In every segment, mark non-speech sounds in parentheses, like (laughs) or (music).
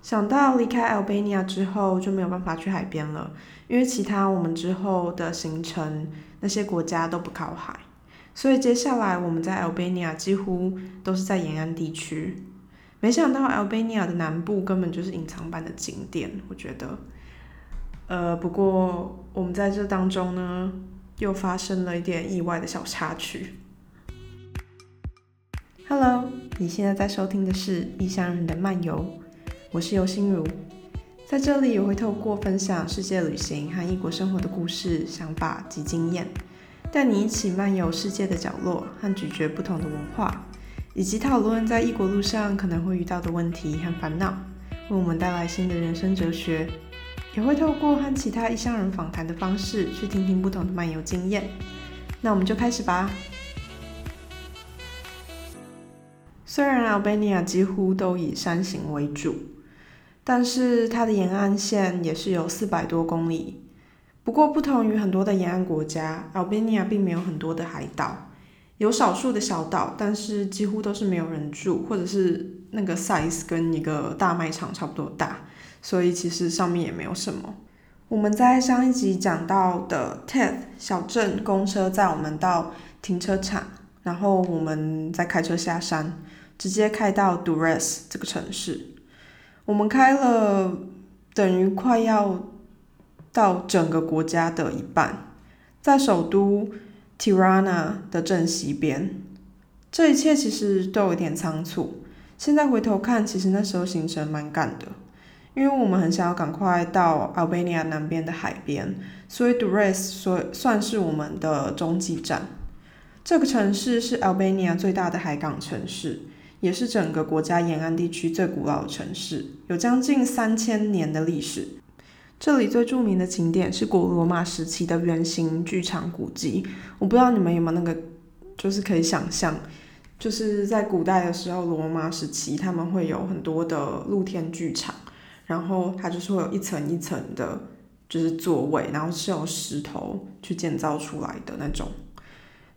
想到离开 Albania 之后就没有办法去海边了，因为其他我们之后的行程那些国家都不靠海，所以接下来我们在 Albania 几乎都是在沿岸地区。没想到 Albania 的南部根本就是隐藏版的景点，我觉得。呃，不过我们在这当中呢，又发生了一点意外的小插曲。Hello，你现在在收听的是异乡人的漫游。我是尤心如，在这里我会透过分享世界旅行和异国生活的故事、想法及经验，带你一起漫游世界的角落和咀嚼不同的文化，以及讨论在异国路上可能会遇到的问题和烦恼，为我们带来新的人生哲学。也会透过和其他异乡人访谈的方式，去听听不同的漫游经验。那我们就开始吧。虽然 Albania 几乎都以山形为主。但是它的沿岸线也是有四百多公里。不过，不同于很多的沿岸国家，Albania 并没有很多的海岛，有少数的小岛，但是几乎都是没有人住，或者是那个 size 跟一个大卖场差不多大，所以其实上面也没有什么。我们在上一集讲到的 Ted 小镇，公车载我们到停车场，然后我们再开车下山，直接开到 Durres 这个城市。我们开了等于快要到整个国家的一半，在首都 Tirana 的正西边。这一切其实都有点仓促。现在回头看，其实那时候行程蛮赶的，因为我们很想要赶快到 Albania 南边的海边，所以 Durres 所算是我们的中继站。这个城市是 Albania 最大的海港城市。也是整个国家沿岸地区最古老的城市，有将近三千年的历史。这里最著名的景点是古罗马时期的圆形剧场古迹。我不知道你们有没有那个，就是可以想象，就是在古代的时候，罗马时期他们会有很多的露天剧场，然后它就是会有一层一层的，就是座位，然后是由石头去建造出来的那种。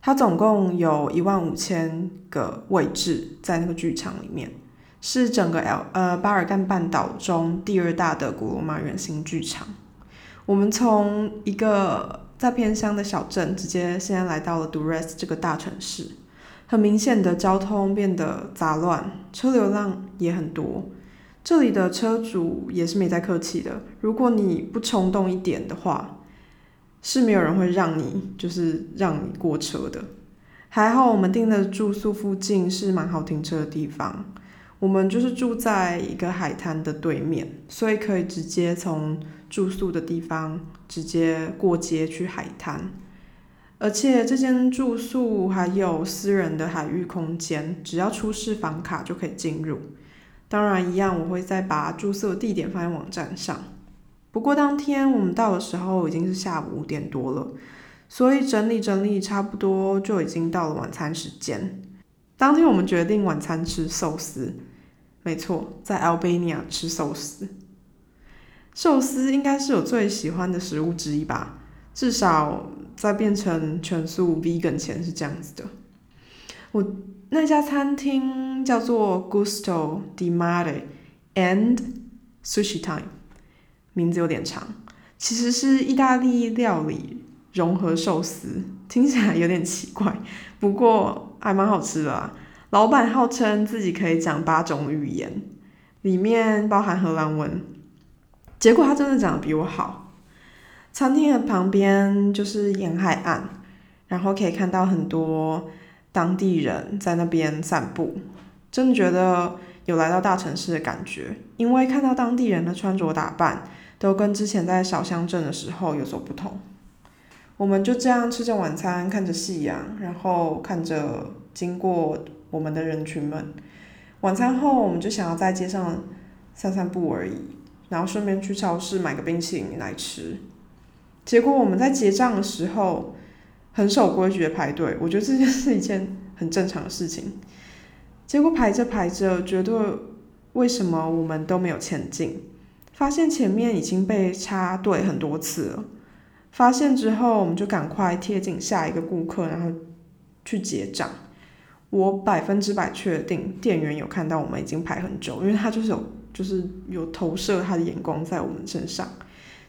它总共有一万五千个位置在那个剧场里面，是整个 L 呃巴尔干半岛中第二大的古罗马圆形剧场。我们从一个在偏乡的小镇，直接现在来到了 Durres 这个大城市。很明显的交通变得杂乱，车流量也很多。这里的车主也是没在客气的，如果你不冲动一点的话。是没有人会让你，就是让你过车的。还好我们订的住宿附近是蛮好停车的地方，我们就是住在一个海滩的对面，所以可以直接从住宿的地方直接过街去海滩。而且这间住宿还有私人的海域空间，只要出示房卡就可以进入。当然，一样我会再把住宿地点放在网站上。不过当天我们到的时候已经是下午五点多了，所以整理整理差不多就已经到了晚餐时间。当天我们决定晚餐吃寿司，没错，在 Albania 吃寿司。寿司应该是我最喜欢的食物之一吧，至少在变成全素 vegan 前是这样子的。我那家餐厅叫做 Gusto di Mare and Sushi Time。名字有点长，其实是意大利料理融合寿司，听起来有点奇怪，不过还蛮好吃的啊。老板号称自己可以讲八种语言，里面包含荷兰文，结果他真的讲的比我好。餐厅的旁边就是沿海岸，然后可以看到很多当地人在那边散步，真的觉得有来到大城市的感觉，因为看到当地人的穿着打扮。都跟之前在小乡镇的时候有所不同。我们就这样吃着晚餐，看着夕阳，然后看着经过我们的人群们。晚餐后，我们就想要在街上散散步而已，然后顺便去超市买个冰淇淋来吃。结果我们在结账的时候很守规矩的排队，我觉得这件是一件很正常的事情。结果排着排着，觉得为什么我们都没有前进？发现前面已经被插队很多次了，发现之后我们就赶快贴紧下一个顾客，然后去结账。我百分之百确定店员有看到我们已经排很久，因为他就是有就是有投射他的眼光在我们身上。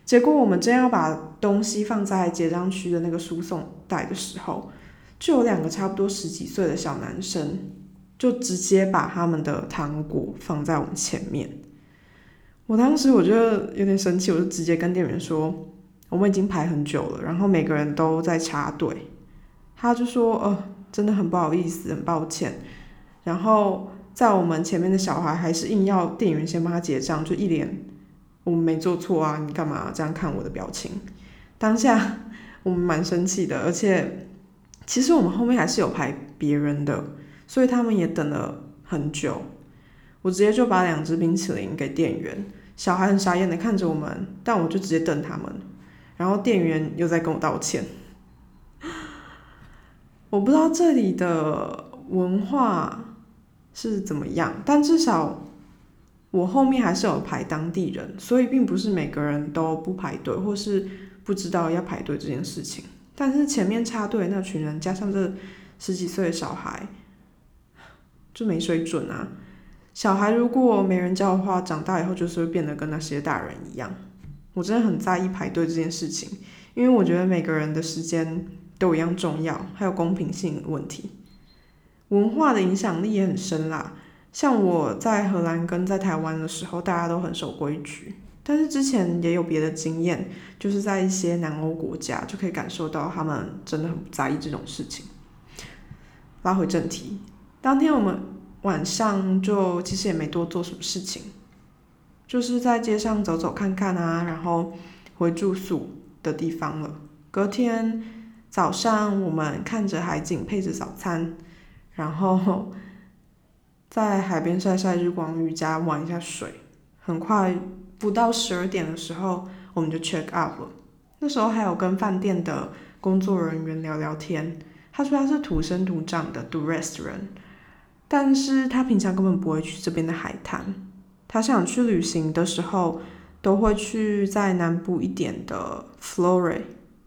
结果我们正要把东西放在结账区的那个输送带的时候，就有两个差不多十几岁的小男生，就直接把他们的糖果放在我们前面。我当时我觉得有点生气，我就直接跟店员说，我们已经排很久了，然后每个人都在插队。他就说，呃，真的很不好意思，很抱歉。然后在我们前面的小孩还是硬要店员先帮他结账，就一脸。我们没做错啊，你干嘛这样看我的表情？当下我们蛮生气的，而且其实我们后面还是有排别人的，所以他们也等了很久。我直接就把两只冰淇淋给店员，小孩很傻眼的看着我们，但我就直接瞪他们，然后店员又在跟我道歉。我不知道这里的文化是怎么样，但至少。我后面还是有排当地人，所以并不是每个人都不排队，或是不知道要排队这件事情。但是前面插队那群人，加上这十几岁的小孩，就没水准啊！小孩如果没人教的话，长大以后就是会变得跟那些大人一样。我真的很在意排队这件事情，因为我觉得每个人的时间都一样重要，还有公平性问题。文化的影响力也很深啦。像我在荷兰跟在台湾的时候，大家都很守规矩。但是之前也有别的经验，就是在一些南欧国家，就可以感受到他们真的很不在意这种事情。拉回正题，当天我们晚上就其实也没多做什么事情，就是在街上走走看看啊，然后回住宿的地方了。隔天早上，我们看着海景，配着早餐，然后。在海边晒晒日光浴加玩一下水，很快不到十二点的时候，我们就 check out 了。那时候还有跟饭店的工作人员聊聊天，他说他是土生土长的 Durest 人，但是他平常根本不会去这边的海滩。他想去旅行的时候，都会去在南部一点的 Flore，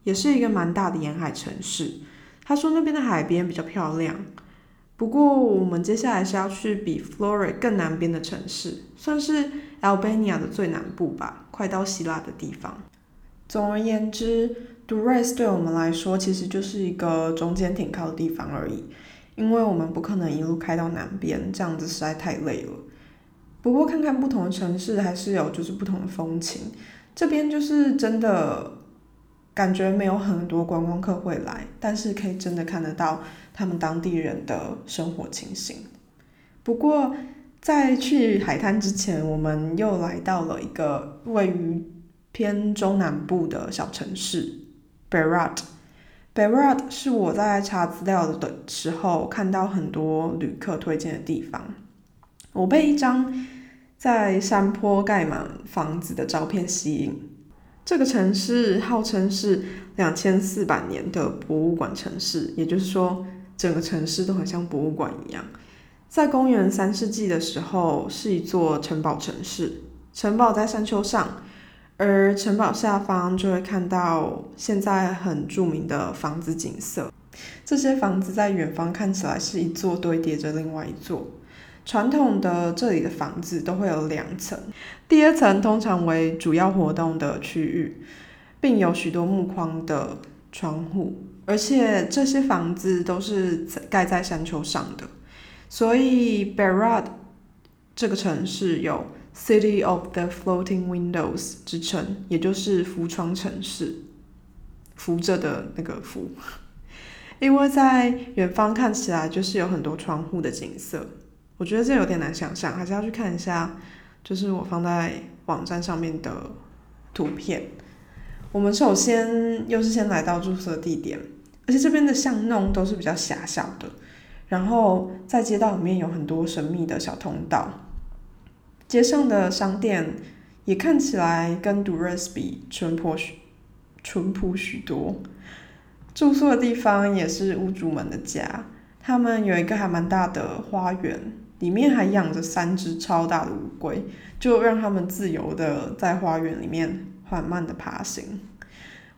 也是一个蛮大的沿海城市。他说那边的海边比较漂亮。不过，我们接下来是要去比 Flore 更南边的城市，算是 Albania 的最南部吧，快到希腊的地方。总而言之，Durrës 对我们来说其实就是一个中间停靠的地方而已，因为我们不可能一路开到南边，这样子实在太累了。不过，看看不同的城市还是有就是不同的风情。这边就是真的感觉没有很多观光客会来，但是可以真的看得到。他们当地人的生活情形。不过，在去海滩之前，我们又来到了一个位于偏中南部的小城市 Berat。Berat 是我在查资料的时候看到很多旅客推荐的地方。我被一张在山坡盖满房子的照片吸引。这个城市号称是两千四百年的博物馆城市，也就是说。整个城市都很像博物馆一样，在公元三世纪的时候是一座城堡城市，城堡在山丘上，而城堡下方就会看到现在很著名的房子景色。这些房子在远方看起来是一座堆叠着另外一座。传统的这里的房子都会有两层，第二层通常为主要活动的区域，并有许多木框的窗户。而且这些房子都是盖在山丘上的，所以 Berat 这个城市有 City of the Floating Windows 之称，也就是浮窗城市，浮着的那个浮。(laughs) 因为在远方看起来就是有很多窗户的景色，我觉得这有点难想象，还是要去看一下，就是我放在网站上面的图片。我们首先又是先来到住宿地点。而且这边的巷弄都是比较狭小的，然后在街道里面有很多神秘的小通道，街上的商店也看起来跟 d u r e s 比淳朴许淳朴许多。住宿的地方也是屋主们的家，他们有一个还蛮大的花园，里面还养着三只超大的乌龟，就让他们自由的在花园里面缓慢的爬行。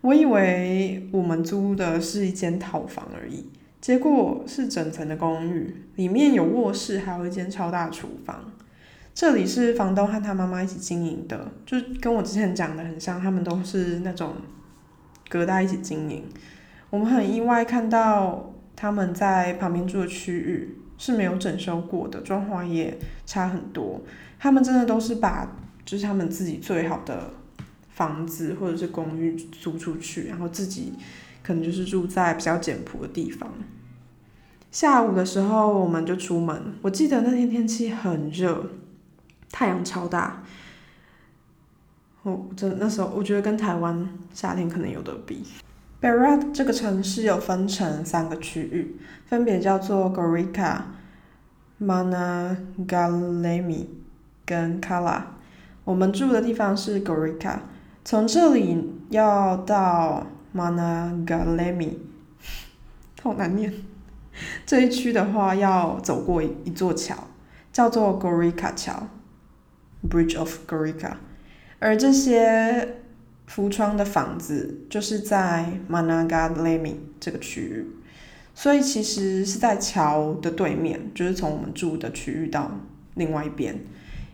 我以为我们租的是一间套房而已，结果是整层的公寓，里面有卧室，还有一间超大厨房。这里是房东和他妈妈一起经营的，就跟我之前讲的很像，他们都是那种隔代一起经营。我们很意外看到他们在旁边住的区域是没有整修过的，装潢也差很多。他们真的都是把就是他们自己最好的房子或者是公寓租出去，然后自己可能就是住在比较简朴的地方。下午的时候我们就出门，我记得那天天气很热，太阳超大。我真那时候我觉得跟台湾夏天可能有得比。Berat 这个城市有分成三个区域，分别叫做 Gorica、Managalemi 跟 Kala。我们住的地方是 Gorica，从这里要到 Managalemi，好难念。这一区的话要走过一座桥，叫做 Gorica 桥 （Bridge of Gorica），而这些。浮窗的房子就是在 Managalemi 这个区域，所以其实是在桥的对面，就是从我们住的区域到另外一边。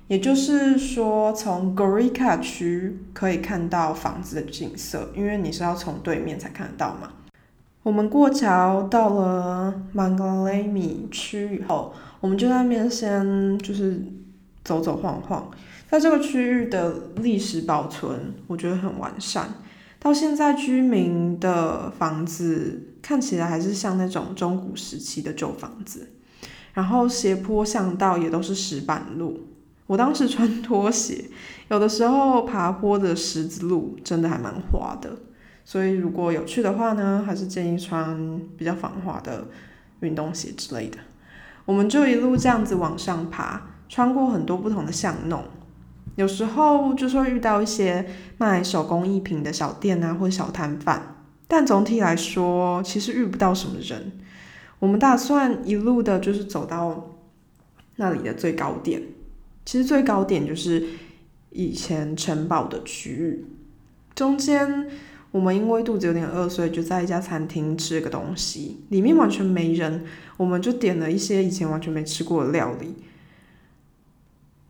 也就是说，从 Gorica 区可以看到房子的景色，因为你是要从对面才看得到嘛。我们过桥到了 Mangalemi 区以后，我们就在那边先就是走走晃晃。在这个区域的历史保存，我觉得很完善。到现在，居民的房子看起来还是像那种中古时期的旧房子。然后斜坡巷道也都是石板路。我当时穿拖鞋，有的时候爬坡的石子路真的还蛮滑的。所以如果有去的话呢，还是建议穿比较防滑的运动鞋之类的。我们就一路这样子往上爬，穿过很多不同的巷弄。有时候就是会遇到一些卖手工艺品的小店啊，或小摊贩，但总体来说，其实遇不到什么人。我们打算一路的，就是走到那里的最高点。其实最高点就是以前城堡的区域。中间我们因为肚子有点饿，所以就在一家餐厅吃了个东西，里面完全没人，我们就点了一些以前完全没吃过的料理。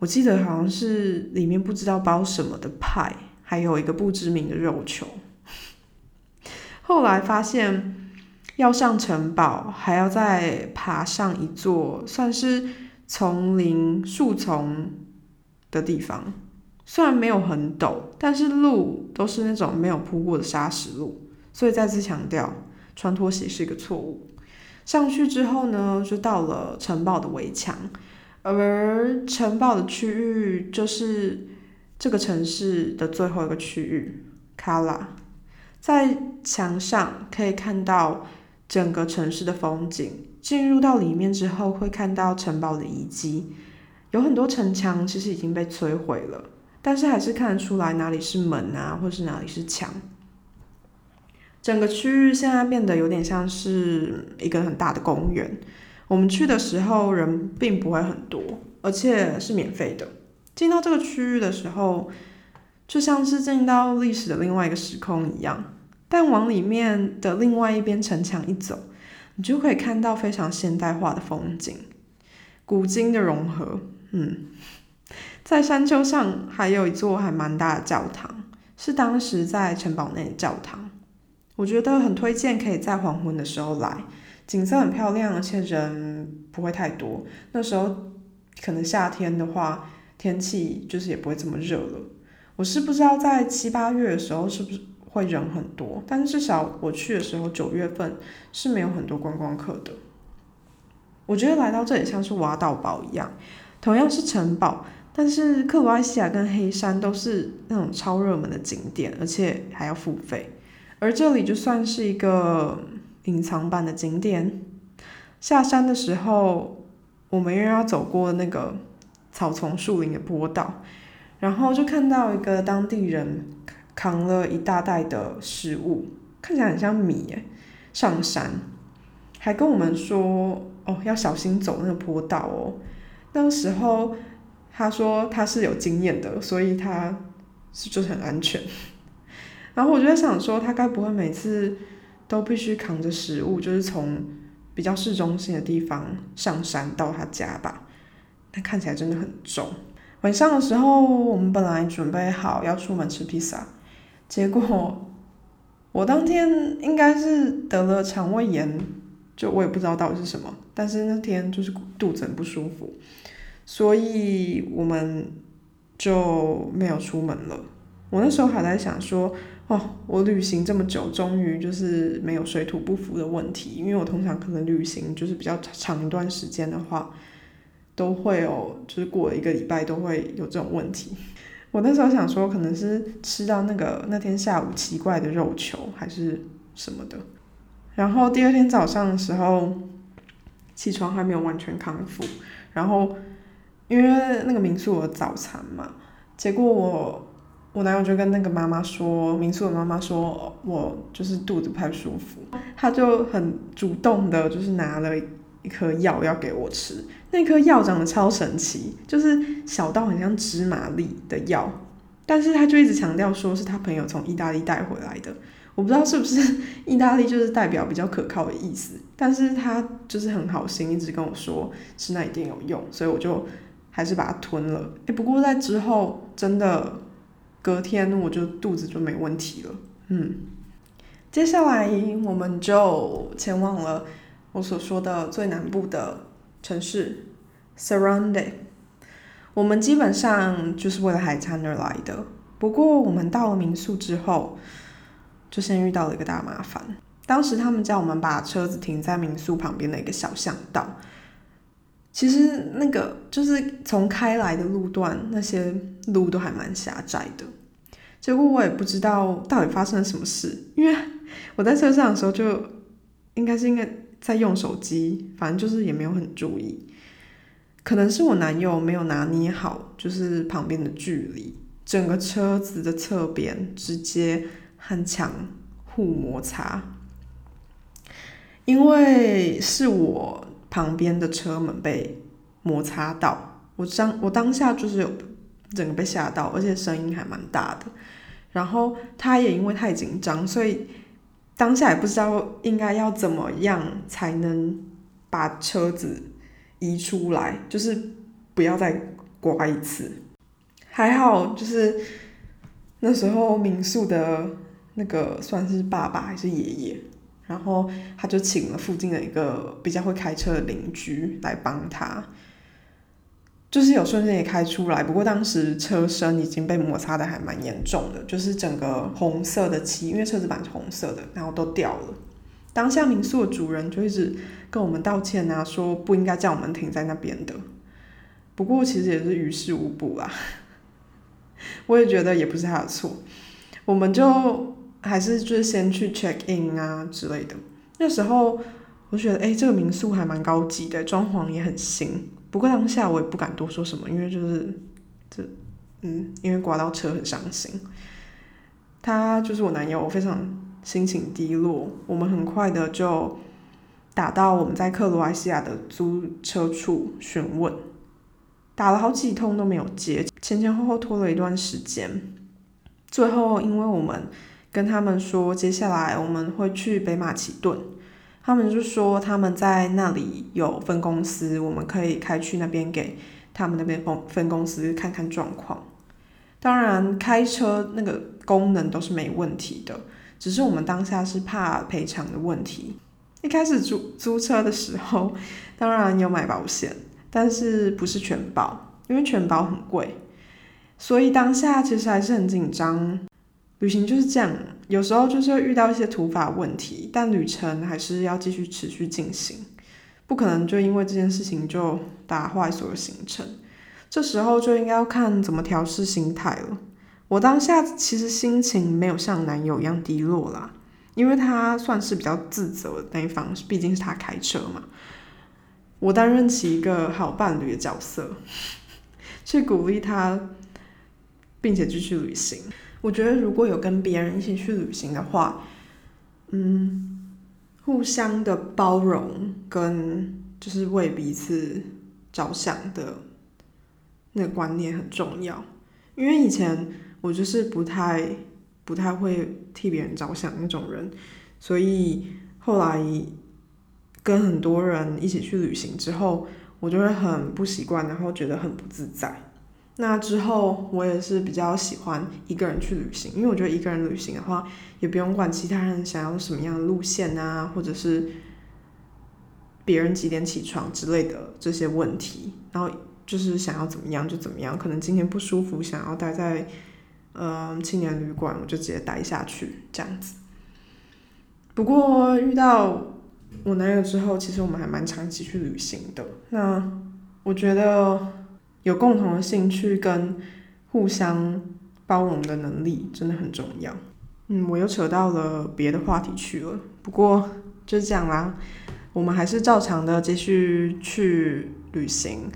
我记得好像是里面不知道包什么的派，还有一个不知名的肉球。后来发现要上城堡，还要再爬上一座算是丛林树丛的地方，虽然没有很陡，但是路都是那种没有铺过的沙石路，所以再次强调，穿拖鞋是一个错误。上去之后呢，就到了城堡的围墙。而城堡的区域就是这个城市的最后一个区域，卡拉。在墙上可以看到整个城市的风景。进入到里面之后，会看到城堡的遗迹，有很多城墙其实已经被摧毁了，但是还是看得出来哪里是门啊，或是哪里是墙。整个区域现在变得有点像是一个很大的公园。我们去的时候人并不会很多，而且是免费的。进到这个区域的时候，就像是进到历史的另外一个时空一样。但往里面的另外一边城墙一走，你就可以看到非常现代化的风景，古今的融合。嗯，在山丘上还有一座还蛮大的教堂，是当时在城堡内的教堂。我觉得很推荐可以在黄昏的时候来。景色很漂亮，而且人不会太多。那时候可能夏天的话，天气就是也不会这么热了。我是不知道在七八月的时候是不是会人很多，但至少我去的时候九月份是没有很多观光客的。我觉得来到这里像是挖到宝一样，同样是城堡，但是克罗埃西亚跟黑山都是那种超热门的景点，而且还要付费，而这里就算是一个。隐藏版的景点，下山的时候，我们又要走过那个草丛树林的坡道，然后就看到一个当地人扛了一大袋的食物，看起来很像米耶，上山，还跟我们说哦要小心走那个坡道哦。那个时候他说他是有经验的，所以他是就很安全。(laughs) 然后我就在想说，他该不会每次。都必须扛着食物，就是从比较市中心的地方上山到他家吧。那看起来真的很重。晚上的时候，我们本来准备好要出门吃披萨，结果我当天应该是得了肠胃炎，就我也不知道到底是什么，但是那天就是肚子很不舒服，所以我们就没有出门了。我那时候还在想说，哦，我旅行这么久，终于就是没有水土不服的问题，因为我通常可能旅行就是比较长一段时间的话。都会有，就是过了一个礼拜都会有这种问题。我那时候想说，可能是吃到那个那天下午奇怪的肉球还是什么的。然后第二天早上的时候，起床还没有完全康复。然后因为那个民宿有早餐嘛，结果我我男友就跟那个妈妈说，民宿的妈妈说我就是肚子不太舒服，他就很主动的，就是拿了。一颗药要给我吃，那颗药长得超神奇，就是小到很像芝麻粒的药，但是他就一直强调说是他朋友从意大利带回来的，我不知道是不是意大利就是代表比较可靠的意思，但是他就是很好心，一直跟我说吃那一定有用，所以我就还是把它吞了。诶，不过在之后真的隔天我就肚子就没问题了，嗯，接下来我们就前往了。我所说的最南部的城市 s u r r o u n d e 我们基本上就是为了海滩而来的。不过我们到了民宿之后，就先遇到了一个大麻烦。当时他们叫我们把车子停在民宿旁边的一个小巷道。其实那个就是从开来的路段，那些路都还蛮狭窄的。结果我也不知道到底发生了什么事，因为我在车上的时候就应该是应该。在用手机，反正就是也没有很注意，可能是我男友没有拿捏好，就是旁边的距离，整个车子的侧边直接和墙互摩擦，因为是我旁边的车门被摩擦到，我当我当下就是有整个被吓到，而且声音还蛮大的，然后他也因为太紧张，所以。当下也不知道应该要怎么样才能把车子移出来，就是不要再刮一次。还好，就是那时候民宿的那个算是爸爸还是爷爷，然后他就请了附近的一个比较会开车的邻居来帮他。就是有瞬间也开出来，不过当时车身已经被摩擦的还蛮严重的，就是整个红色的漆，因为车子板是红色的，然后都掉了。当下民宿的主人就一直跟我们道歉啊，说不应该叫我们停在那边的。不过其实也是于事无补啦，(laughs) 我也觉得也不是他的错，我们就还是就是先去 check in 啊之类的。那时候我觉得，哎，这个民宿还蛮高级的，装潢也很新。不过当下我也不敢多说什么，因为就是这，嗯，因为刮到车很伤心。他就是我男友，我非常心情低落。我们很快的就打到我们在克罗埃西亚的租车处询问，打了好几通都没有接，前前后后拖了一段时间。最后因为我们跟他们说，接下来我们会去北马其顿。他们就说他们在那里有分公司，我们可以开去那边给他们那边分分公司看看状况。当然，开车那个功能都是没问题的，只是我们当下是怕赔偿的问题。一开始租租车的时候，(laughs) 当然有买保险，但是不是全保，因为全保很贵，所以当下其实还是很紧张。旅行就是这样，有时候就是会遇到一些突发问题，但旅程还是要继续持续进行，不可能就因为这件事情就打坏所有行程。这时候就应该要看怎么调试心态了。我当下其实心情没有像男友一样低落啦，因为他算是比较自责的那一方，毕竟是他开车嘛。我担任起一个好伴侣的角色，去鼓励他，并且继续旅行。我觉得如果有跟别人一起去旅行的话，嗯，互相的包容跟就是为彼此着想的那个观念很重要。因为以前我就是不太不太会替别人着想那种人，所以后来跟很多人一起去旅行之后，我就会很不习惯，然后觉得很不自在。那之后我也是比较喜欢一个人去旅行，因为我觉得一个人旅行的话，也不用管其他人想要什么样的路线啊，或者是别人几点起床之类的这些问题，然后就是想要怎么样就怎么样，可能今天不舒服，想要待在嗯青年旅馆，我就直接待下去这样子。不过遇到我男友之后，其实我们还蛮长期去旅行的。那我觉得。有共同的兴趣跟互相包容的能力真的很重要。嗯，我又扯到了别的话题去了。不过就这样啦，我们还是照常的继续去旅行。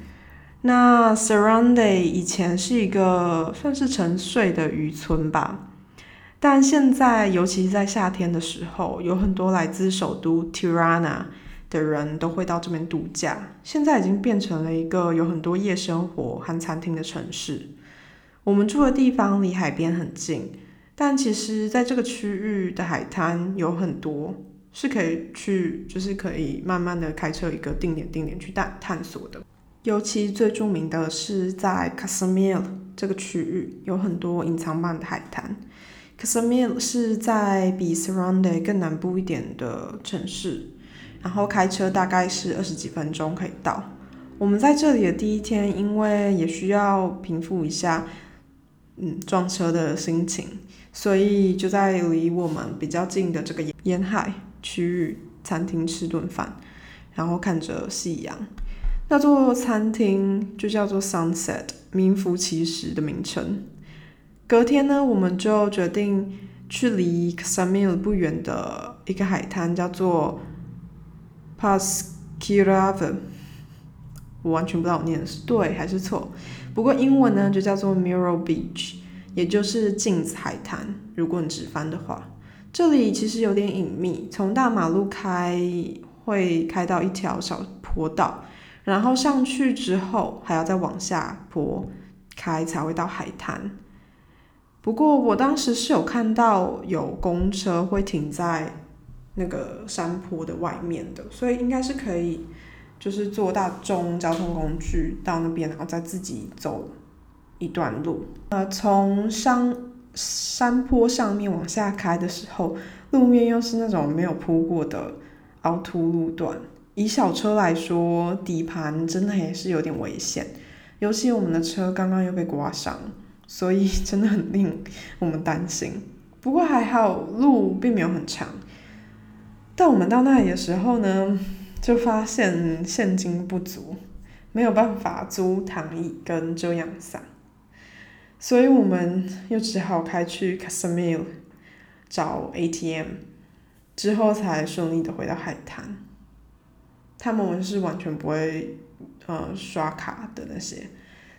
那 Surrounding 以前是一个算是沉睡的渔村吧，但现在尤其是在夏天的时候，有很多来自首都 Tirana。的人都会到这边度假，现在已经变成了一个有很多夜生活和餐厅的城市。我们住的地方离海边很近，但其实在这个区域的海滩有很多是可以去，就是可以慢慢的开车一个定点定点去探探索的。尤其最著名的是在 Casamil 这个区域，有很多隐藏版的海滩。Casamil 是在比 Surround 更南部一点的城市。然后开车大概是二十几分钟可以到。我们在这里的第一天，因为也需要平复一下，嗯，撞车的心情，所以就在离我们比较近的这个沿海区域餐厅吃顿饭，然后看着夕阳。那座餐厅就叫做 Sunset，名副其实的名称。隔天呢，我们就决定去离 s a m i l 不远的一个海滩，叫做。Pasquirava，我完全不知道我念的是对还是错。不过英文呢就叫做 Mirror Beach，也就是镜子海滩。如果你直翻的话，这里其实有点隐秘。从大马路开会开到一条小坡道，然后上去之后还要再往下坡开才会到海滩。不过我当时是有看到有公车会停在。那个山坡的外面的，所以应该是可以，就是坐大众交通工具到那边，然后再自己走一段路。呃，从山山坡上面往下开的时候，路面又是那种没有铺过的凹凸路段，以小车来说，底盘真的也是有点危险。尤其我们的车刚刚又被刮伤，所以 (laughs) 真的很令我们担心。不过还好，路并没有很长。但我们到那里的时候呢，就发现现金不足，没有办法租躺椅跟遮阳伞，所以我们又只好开去 Casamil 找 ATM，之后才顺利的回到海滩。他们是完全不会呃刷卡的那些，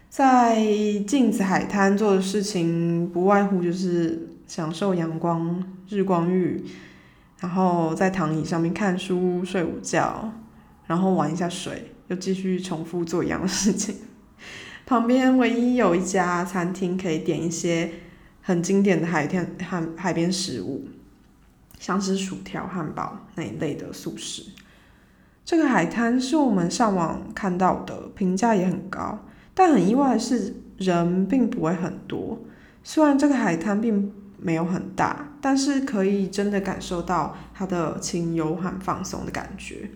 在镜子海滩做的事情不外乎就是享受阳光、日光浴。然后在躺椅上面看书、睡午觉，然后玩一下水，又继续重复做一样的事情。(laughs) 旁边唯一有一家餐厅可以点一些很经典的海天海海边食物，像是薯条、汉堡那一类的素食。这个海滩是我们上网看到的，评价也很高，但很意外的是人并不会很多。虽然这个海滩并没有很大，但是可以真的感受到它的清幽和放松的感觉。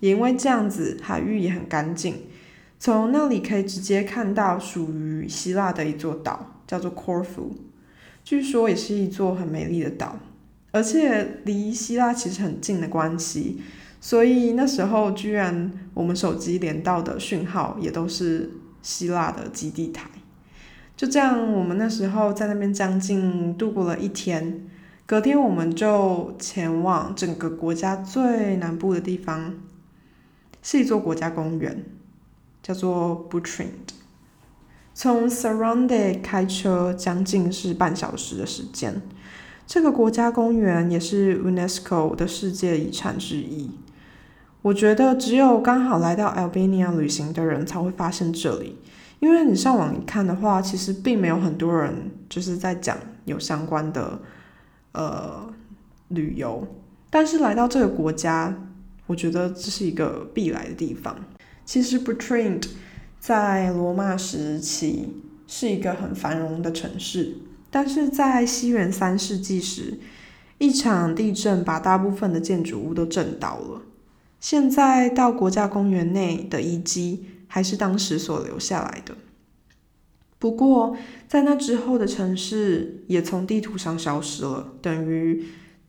也因为这样子，海域也很干净，从那里可以直接看到属于希腊的一座岛，叫做 Corfu，据说也是一座很美丽的岛，而且离希腊其实很近的关系，所以那时候居然我们手机连到的讯号也都是希腊的基地台。就这样，我们那时候在那边将近度过了一天。隔天，我们就前往整个国家最南部的地方，是一座国家公园，叫做 Butrind。从 Surrounded 开车将近是半小时的时间。这个国家公园也是 UNESCO 的世界遗产之一。我觉得只有刚好来到 Albania 旅行的人才会发现这里。因为你上网看的话，其实并没有很多人就是在讲有相关的呃旅游，但是来到这个国家，我觉得这是一个必来的地方。其实 b u t r i n d 在罗马时期是一个很繁荣的城市，但是在西元三世纪时，一场地震把大部分的建筑物都震倒了。现在到国家公园内的遗迹还是当时所留下来的。不过，在那之后的城市也从地图上消失了，等于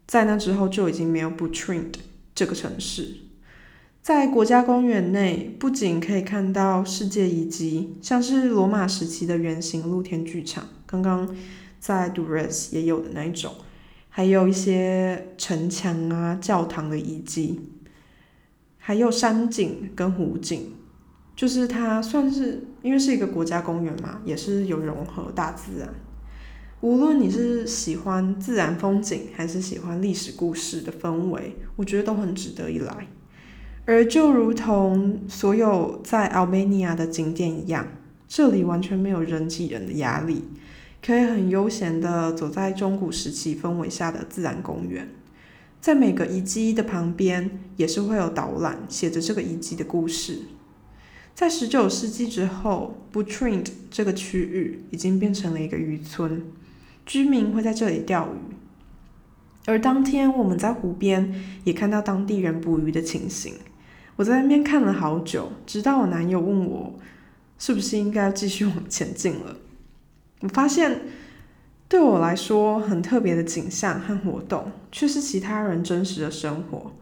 在那之后就已经没有 Butrint 这个城市。在国家公园内，不仅可以看到世界遗迹，像是罗马时期的圆形露天剧场，刚刚在 Dures 也有的那一种，还有一些城墙啊、教堂的遗迹，还有山景跟湖景。就是它算是，因为是一个国家公园嘛，也是有融合大自然。无论你是喜欢自然风景，还是喜欢历史故事的氛围，我觉得都很值得一来。而就如同所有在 Albania 的景点一样，这里完全没有人挤人的压力，可以很悠闲的走在中古时期氛围下的自然公园。在每个遗迹的旁边，也是会有导览，写着这个遗迹的故事。在十九世纪之后，Butrint 这个区域已经变成了一个渔村，居民会在这里钓鱼。而当天我们在湖边也看到当地人捕鱼的情形。我在那边看了好久，直到我男友问我是不是应该继续往前进了。我发现对我来说很特别的景象和活动，却是其他人真实的生活。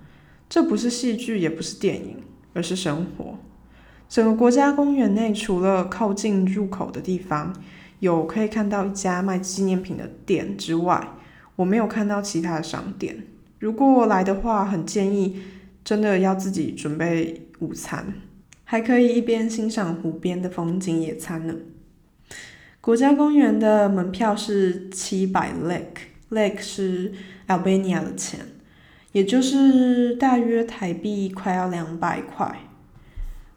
这不是戏剧，也不是电影，而是生活。整个国家公园内，除了靠近入口的地方有可以看到一家卖纪念品的店之外，我没有看到其他的商店。如果来的话，很建议真的要自己准备午餐，还可以一边欣赏湖边的风景野餐呢。国家公园的门票是七百 lek，lek 是 Albania 的钱，也就是大约台币快要两百块。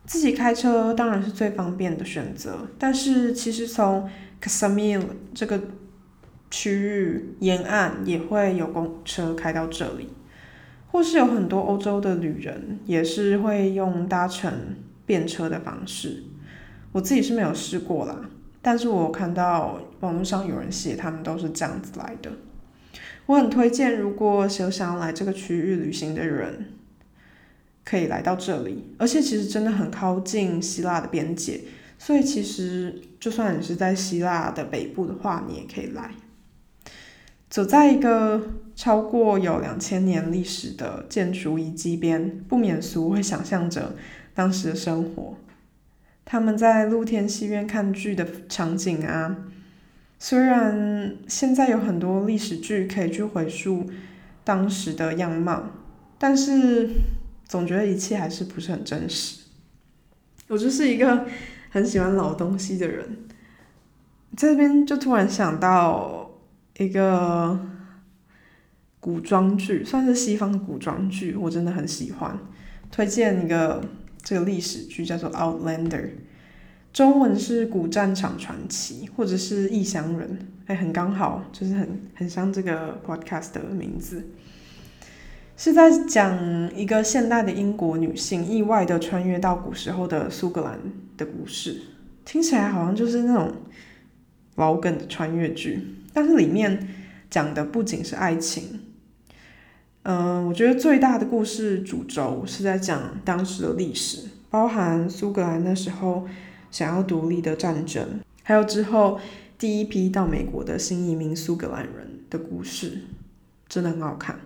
自己开车当然是最方便的选择，但是其实从 Kasamil 这个区域沿岸也会有公车开到这里，或是有很多欧洲的旅人也是会用搭乘便车的方式。我自己是没有试过啦，但是我看到网络上有人写他们都是这样子来的。我很推荐，如果有想要来这个区域旅行的人。可以来到这里，而且其实真的很靠近希腊的边界，所以其实就算你是在希腊的北部的话，你也可以来。走在一个超过有两千年历史的建筑遗迹边，不免俗会想象着当时的生活。他们在露天戏院看剧的场景啊，虽然现在有很多历史剧可以去回溯当时的样貌，但是。总觉得一切还是不是很真实。我就是一个很喜欢老东西的人，在这边就突然想到一个古装剧，算是西方的古装剧，我真的很喜欢。推荐一个这个历史剧叫做《Outlander》，中文是《古战场传奇》或者是《异乡人》，哎，很刚好，就是很很像这个 podcast 的名字。是在讲一个现代的英国女性意外的穿越到古时候的苏格兰的故事，听起来好像就是那种老梗的穿越剧，但是里面讲的不仅是爱情，嗯，我觉得最大的故事主轴是在讲当时的历史，包含苏格兰那时候想要独立的战争，还有之后第一批到美国的新移民苏格兰人的故事，真的很好看。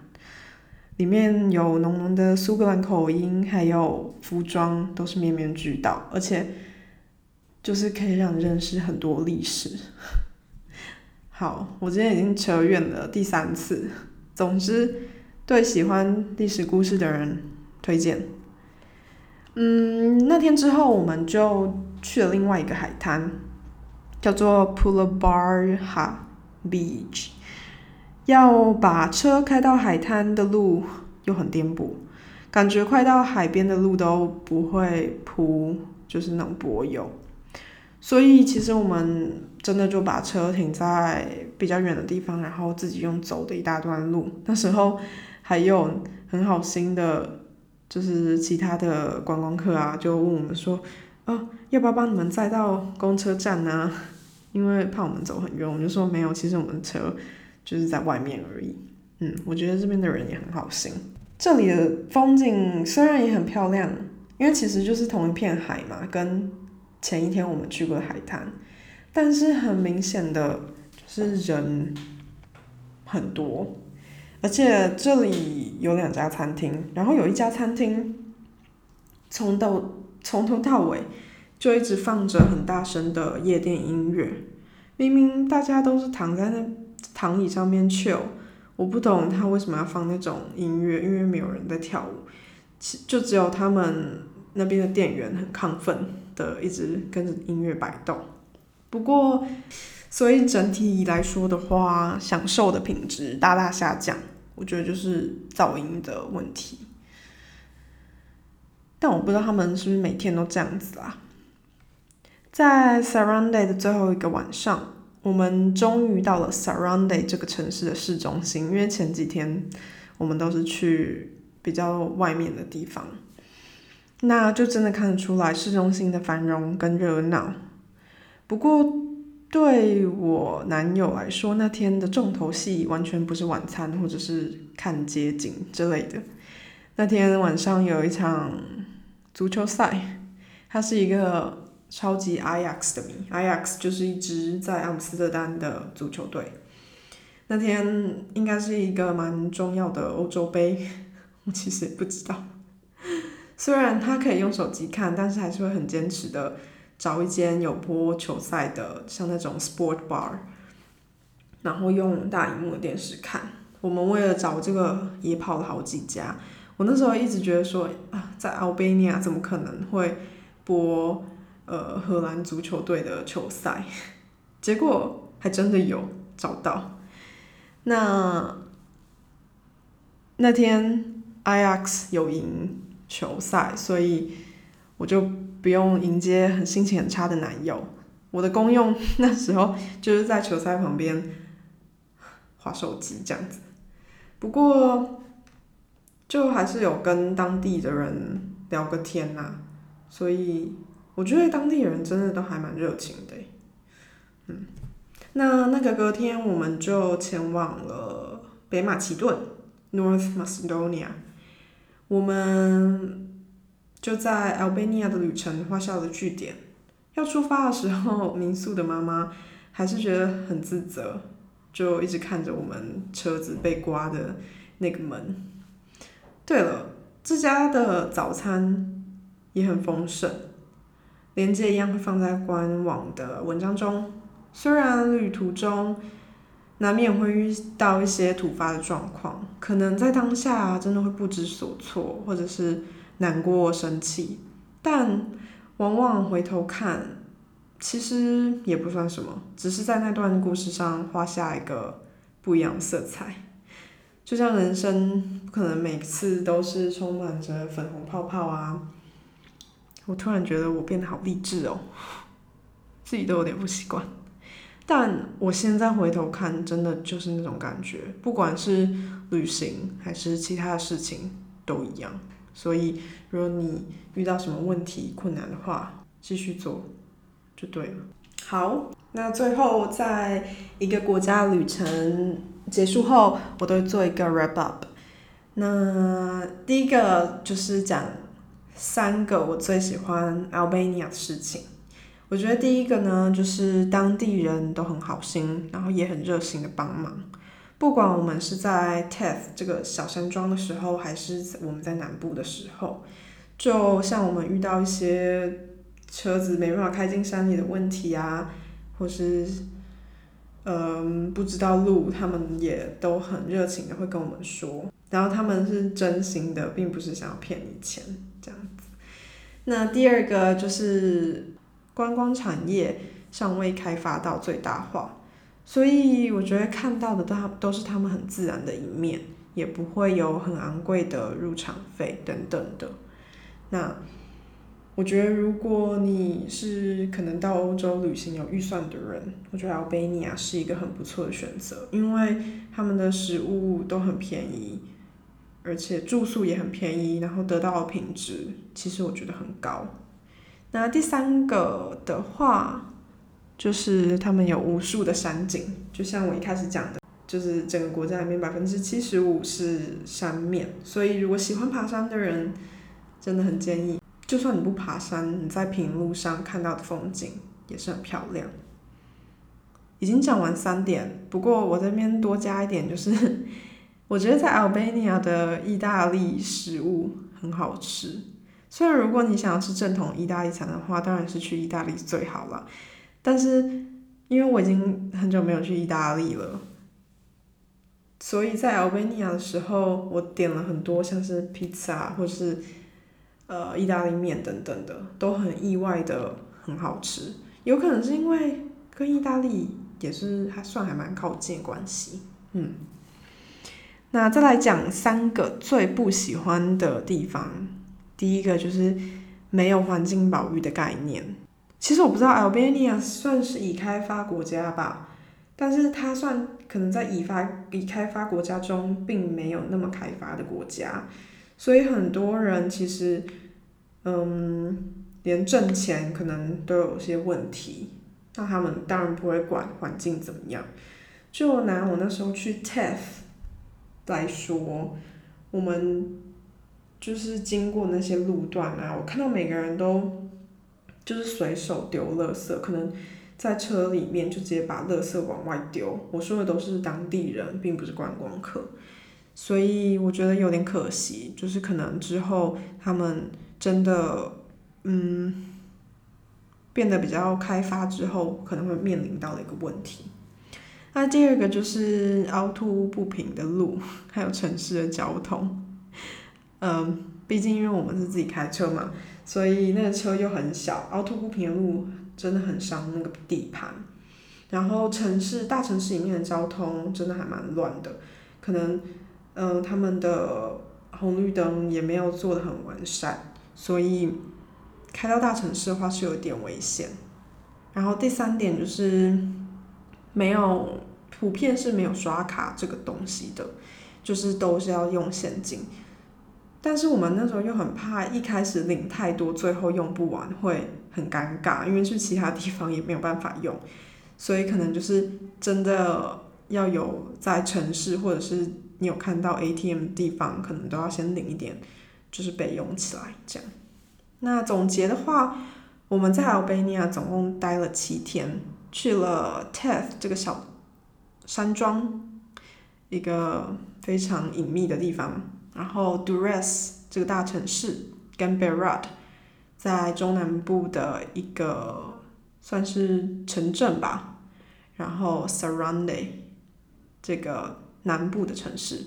里面有浓浓的苏格兰口音，还有服装都是面面俱到，而且就是可以让你认识很多历史。(laughs) 好，我今天已经扯远了第三次。总之，对喜欢历史故事的人推荐。嗯，那天之后我们就去了另外一个海滩，叫做 Pulabarha Beach。要把车开到海滩的路又很颠簸，感觉快到海边的路都不会铺，就是那种柏油。所以其实我们真的就把车停在比较远的地方，然后自己用走的一大段路。那时候还有很好心的，就是其他的观光客啊，就问我们说：“哦，要不要帮你们载到公车站呢？因为怕我们走很远，我们就说没有，其实我们车就是在外面而已。嗯，我觉得这边的人也很好心。这里的风景虽然也很漂亮，因为其实就是同一片海嘛，跟前一天我们去过的海滩，但是很明显的就是人很多，而且这里有两家餐厅，然后有一家餐厅从到从头到尾就一直放着很大声的夜店音乐，明明大家都是躺在那躺椅上面 chill。我不懂他为什么要放那种音乐，因为没有人在跳舞，就只有他们那边的店员很亢奋的一直跟着音乐摆动。不过，所以整体来说的话，享受的品质大大下降，我觉得就是噪音的问题。但我不知道他们是不是每天都这样子啊？在 Surrounded 的最后一个晚上。我们终于到了 Surrounde 这个城市的市中心，因为前几天我们都是去比较外面的地方，那就真的看得出来市中心的繁荣跟热闹。不过对我男友来说，那天的重头戏完全不是晚餐或者是看街景之类的。那天晚上有一场足球赛，它是一个。超级 Ajax 的迷，Ajax 就是一支在阿姆斯特丹的足球队。那天应该是一个蛮重要的欧洲杯，(laughs) 我其实也不知道。虽然他可以用手机看，但是还是会很坚持的找一间有播球赛的，像那种 sport bar，然后用大荧幕电视看。我们为了找这个也跑了好几家。我那时候一直觉得说啊，在奥贝尼亚怎么可能会播？呃，荷兰足球队的球赛，(laughs) 结果还真的有找到。那那天 Ix 有赢球赛，所以我就不用迎接很心情很差的男友。我的功用那时候就是在球赛旁边划手机这样子。不过就还是有跟当地的人聊个天呐，所以。我觉得当地人真的都还蛮热情的，嗯，那那个隔天我们就前往了北马其顿 （North Macedonia），我们就在 Albania 的旅程画下了句点。要出发的时候，民宿的妈妈还是觉得很自责，就一直看着我们车子被刮的那个门。对了，这家的早餐也很丰盛。链接一样会放在官网的文章中。虽然旅途中难免会遇到一些突发的状况，可能在当下真的会不知所措，或者是难过、生气，但往往回头看，其实也不算什么，只是在那段故事上画下一个不一样的色彩。就像人生不可能每次都是充满着粉红泡泡啊。我突然觉得我变得好励志哦，自己都有点不习惯。但我现在回头看，真的就是那种感觉，不管是旅行还是其他的事情都一样。所以，如果你遇到什么问题、困难的话，继续做就对了。好，那最后在一个国家旅程结束后，我都会做一个 wrap up。那第一个就是讲。三个我最喜欢 Albania 的事情，我觉得第一个呢，就是当地人都很好心，然后也很热心的帮忙。不管我们是在 Teth 这个小山庄的时候，还是我们在南部的时候，就像我们遇到一些车子没办法开进山里的问题啊，或是嗯不知道路，他们也都很热情的会跟我们说，然后他们是真心的，并不是想要骗你钱。这样，那第二个就是观光产业尚未开发到最大化，所以我觉得看到的都都是他们很自然的一面，也不会有很昂贵的入场费等等的。那我觉得如果你是可能到欧洲旅行有预算的人，我觉得阿尔卑尼亚是一个很不错的选择，因为他们的食物都很便宜。而且住宿也很便宜，然后得到的品质其实我觉得很高。那第三个的话，就是他们有无数的山景，就像我一开始讲的，就是整个国家里面百分之七十五是山面，所以如果喜欢爬山的人，真的很建议。就算你不爬山，你在平路上看到的风景也是很漂亮。已经讲完三点，不过我这边多加一点，就是我觉得在 Albania 的意大利食物很好吃。虽然如果你想要吃正统意大利餐的话，当然是去意大利最好了。但是因为我已经很久没有去意大利了，所以在 Albania 的时候，我点了很多像是披萨或是。呃，意大利面等等的都很意外的很好吃，有可能是因为跟意大利也是还算还蛮靠近关系，嗯。那再来讲三个最不喜欢的地方，第一个就是没有环境保育的概念。其实我不知道 Albania 算是已开发国家吧，但是它算可能在已发已开发国家中并没有那么开发的国家，所以很多人其实。嗯，连挣钱可能都有些问题，那他们当然不会管环境怎么样。就拿我那时候去 TEF 来说，我们就是经过那些路段啊，我看到每个人都就是随手丢垃圾，可能在车里面就直接把垃圾往外丢。我说的都是当地人，并不是观光客，所以我觉得有点可惜，就是可能之后他们。真的，嗯，变得比较开发之后，可能会面临到的一个问题。那第二个就是凹凸不平的路，(laughs) 还有城市的交通。嗯，毕竟因为我们是自己开车嘛，所以那个车又很小，凹凸不平的路真的很伤那个底盘。然后城市大城市里面的交通真的还蛮乱的，可能嗯他们的红绿灯也没有做的很完善。所以开到大城市的话是有点危险，然后第三点就是没有普遍是没有刷卡这个东西的，就是都是要用现金。但是我们那时候又很怕一开始领太多，最后用不完会很尴尬，因为去其他地方也没有办法用，所以可能就是真的要有在城市或者是你有看到 ATM 地方，可能都要先领一点。就是备用起来这样。那总结的话，我们在 Albania 总共待了七天，去了 Teth 这个小山庄，一个非常隐秘的地方。然后 Durres 这个大城市，跟 Berat 在中南部的一个算是城镇吧。然后 Sarande 这个南部的城市，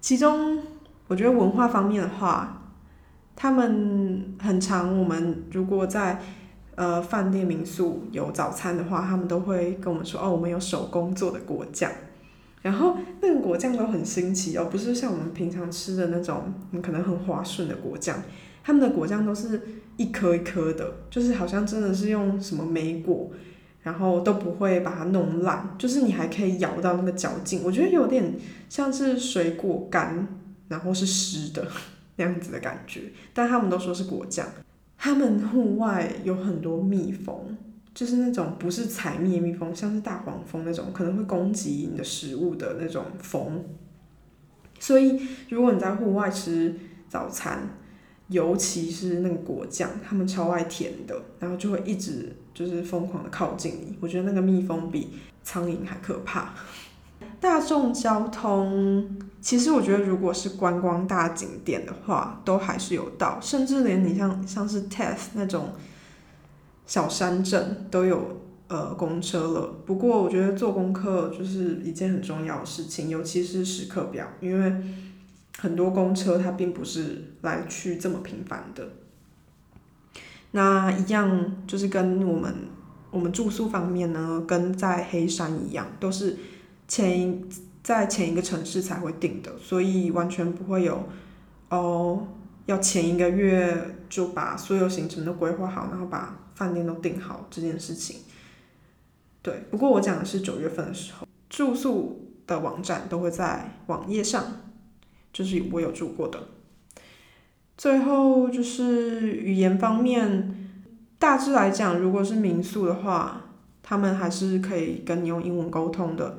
其中。我觉得文化方面的话，他们很常。我们如果在呃饭店民宿有早餐的话，他们都会跟我们说：“哦，我们有手工做的果酱。”然后那个果酱都很新奇哦，不是像我们平常吃的那种可能很滑顺的果酱。他们的果酱都是一颗一颗的，就是好像真的是用什么莓果，然后都不会把它弄烂，就是你还可以咬到那个嚼劲。我觉得有点像是水果干。然后是湿的那样子的感觉，但他们都说是果酱。他们户外有很多蜜蜂，就是那种不是采蜜蜜蜂，像是大黄蜂那种，可能会攻击你的食物的那种蜂。所以如果你在户外吃早餐，尤其是那个果酱，他们超爱甜的，然后就会一直就是疯狂的靠近你。我觉得那个蜜蜂比苍蝇还可怕。大众交通，其实我觉得，如果是观光大景点的话，都还是有到，甚至连你像像是 Teth 那种小山镇都有呃公车了。不过我觉得做功课就是一件很重要的事情，尤其是时刻表，因为很多公车它并不是来去这么频繁的。那一样就是跟我们我们住宿方面呢，跟在黑山一样，都是。前一在前一个城市才会定的，所以完全不会有哦，要前一个月就把所有行程都规划好，然后把饭店都订好这件事情。对，不过我讲的是九月份的时候，住宿的网站都会在网页上，就是我有住过的。最后就是语言方面，大致来讲，如果是民宿的话，他们还是可以跟你用英文沟通的。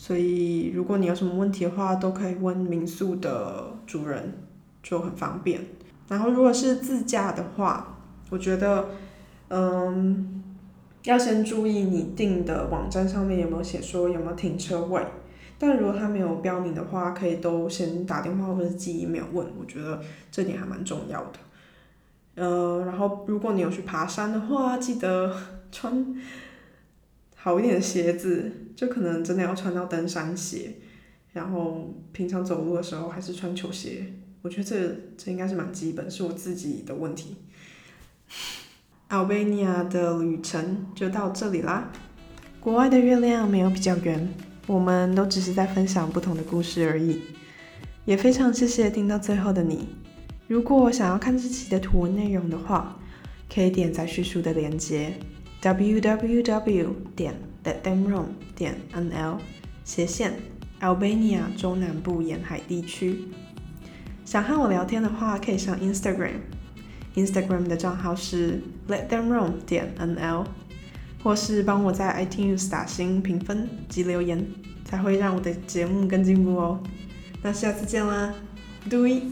所以如果你有什么问题的话，都可以问民宿的主人，就很方便。然后如果是自驾的话，我觉得，嗯，要先注意你订的网站上面有没有写说有没有停车位。但如果他没有标明的话，可以都先打电话或者寄 email 问，我觉得这点还蛮重要的。呃，然后如果你有去爬山的话，记得穿好一点的鞋子，就可能真的要穿到登山鞋。然后平常走路的时候还是穿球鞋，我觉得这这应该是蛮基本，是我自己的问题。(laughs) Albania 的旅程就到这里啦。国外的月亮没有比较圆。我们都只是在分享不同的故事而已，也非常谢谢听到最后的你。如果想要看这期的图文内容的话，可以点在叙述的连接 www 点 letthemroam 点 nl 斜线 Albania 中南部沿海地区。想和我聊天的话，可以上 Instagram，Instagram 的账号是 letthemroam 点 nl。或是帮我在 iTunes 打星评分及留言，才会让我的节目更进步哦。那下次见啦，对。